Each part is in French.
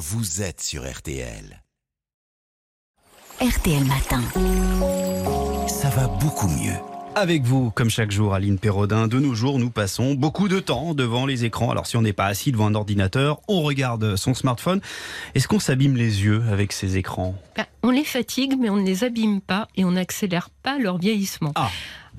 vous êtes sur RTL. RTL Matin. Ça va beaucoup mieux. Avec vous, comme chaque jour, Aline Perrodin, de nos jours, nous passons beaucoup de temps devant les écrans. Alors si on n'est pas assis devant un ordinateur, on regarde son smartphone. Est-ce qu'on s'abîme les yeux avec ces écrans? Ben, on les fatigue, mais on ne les abîme pas et on n'accélère pas leur vieillissement. Ah,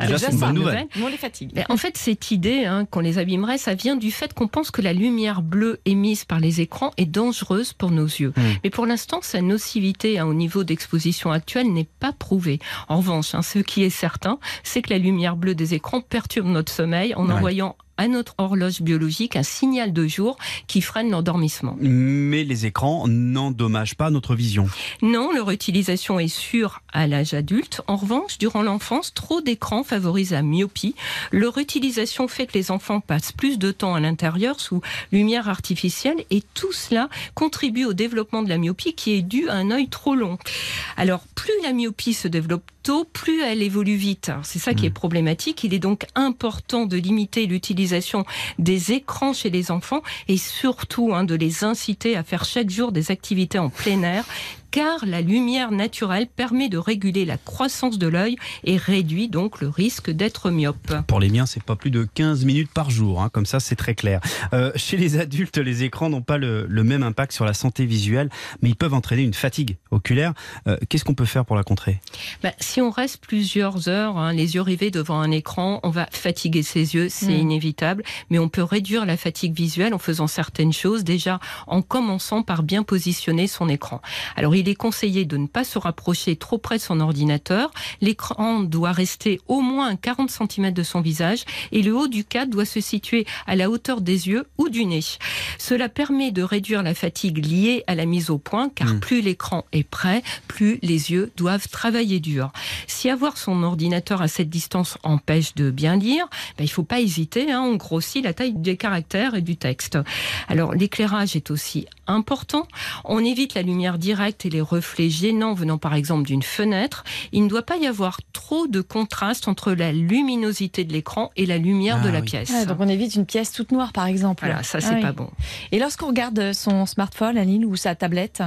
Alors, déjà, c'est une ça, bonne bonne nouvelle. Mais on les fatigue. Ben, en fait, cette idée hein, qu'on les abîmerait, ça vient du fait qu'on pense que la lumière bleue émise par les écrans est dangereuse pour nos yeux. Hmm. Mais pour l'instant, sa nocivité hein, au niveau d'exposition actuelle n'est pas prouvée. En revanche, hein, ce qui est certain, c'est que la lumière bleue des écrans perturbe notre sommeil en Ouais. envoyant à notre horloge biologique un signal de jour qui freine l'endormissement. Mais les écrans n'endommagent pas notre vision. Non, leur utilisation est sûre à l'âge adulte. En revanche, durant l'enfance, trop d'écrans favorise la myopie. Leur utilisation fait que les enfants passent plus de temps à l'intérieur sous lumière artificielle et tout cela contribue au développement de la myopie qui est due à un œil trop long. Alors, plus la myopie se développe tôt, plus elle évolue vite. C'est ça qui est problématique. Il est donc important de limiter l'utilisation des écrans chez les enfants et surtout hein, de les inciter à faire chaque jour des activités en plein air car la lumière naturelle permet de réguler la croissance de l'œil et réduit donc le risque d'être myope. Pour les miens, c'est pas plus de 15 minutes par jour, hein, comme ça c'est très clair. Euh, chez les adultes, les écrans n'ont pas le, le même impact sur la santé visuelle, mais ils peuvent entraîner une fatigue oculaire. Euh, Qu'est-ce qu'on peut faire pour la contrer? Bah, si on reste plusieurs heures, hein, les yeux rivés devant un écran, on va fatiguer ses yeux, c'est Mm. inévitable, mais on peut réduire la fatigue visuelle en faisant certaines choses, déjà en commençant par bien positionner son écran. Alors il est conseillé de ne pas se rapprocher trop près de son ordinateur, l'écran doit rester au moins à 40 cm de son visage et le haut du cadre doit se situer à la hauteur des yeux ou du nez. Cela permet de réduire la fatigue liée à la mise au point, car Mm. plus l'écran est prêt, plus les yeux doivent travailler dur. Si avoir son ordinateur à cette distance empêche de bien lire, ben, il faut pas hésiter, hein, on grossit la taille des caractères et du texte. Alors l'éclairage est aussi important. On évite la lumière directe et les reflets gênants venant par exemple d'une fenêtre. Il ne doit pas y avoir trop de contraste entre la luminosité de l'écran et la lumière Ah de la oui. pièce. Ah, donc on évite une pièce toute noire, par exemple. Voilà, ça Ah c'est oui. pas bon. Et lorsqu'on regarde son smartphone, Aline, ou sa tablette,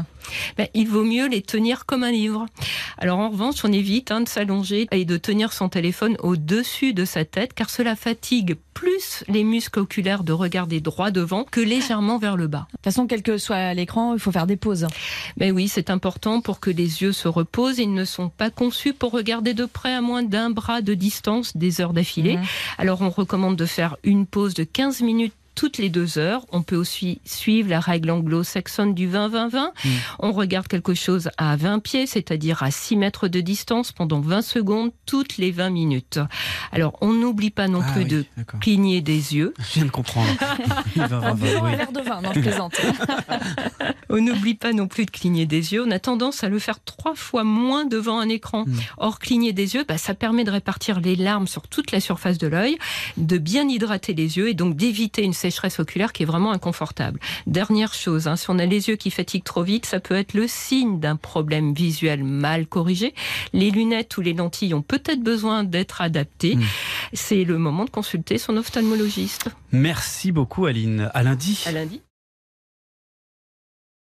Ben, il vaut mieux les tenir comme un livre. Alors en revanche, on évite hein, de s'allonger et de tenir son téléphone au-dessus de sa tête, car cela fatigue plus les muscles oculaires de regarder droit devant que légèrement vers le bas. de toute façon, quel que soit l'écran, il faut faire des pauses. Mais oui, c'est important pour que les yeux se reposent. Ils ne sont pas conçus pour regarder de près à moins d'un bras de distance des heures d'affilée. Mhm. Alors on recommande de faire une pause de 15 minutes toutes les deux heures. On peut aussi suivre la règle anglo-saxonne du 20-20-20. On regarde quelque chose à 20 pieds, c'est-à-dire à 6 mètres de distance pendant 20 secondes toutes les 20 minutes. Alors on n'oublie pas non Ah plus oui, de cligner des yeux. Je viens de comprendre. Oui. de vin, non, je plaisante. On n'oublie pas non plus de cligner des yeux. On a tendance à le faire trois fois moins devant un écran. Mm. Or, cligner des yeux, bah, ça permet de répartir les larmes sur toute la surface de l'œil, de bien hydrater les yeux et donc d'éviter une sécheresse oculaire qui est vraiment inconfortable. Dernière chose, hein, si on a les yeux qui fatiguent trop vite, ça peut être le signe d'un problème visuel mal corrigé. Les lunettes ou les lentilles ont peut-être besoin d'être adaptées. Mm. C'est le moment de consulter son ophtalmologiste. Merci beaucoup Aline. À lundi. À lundi.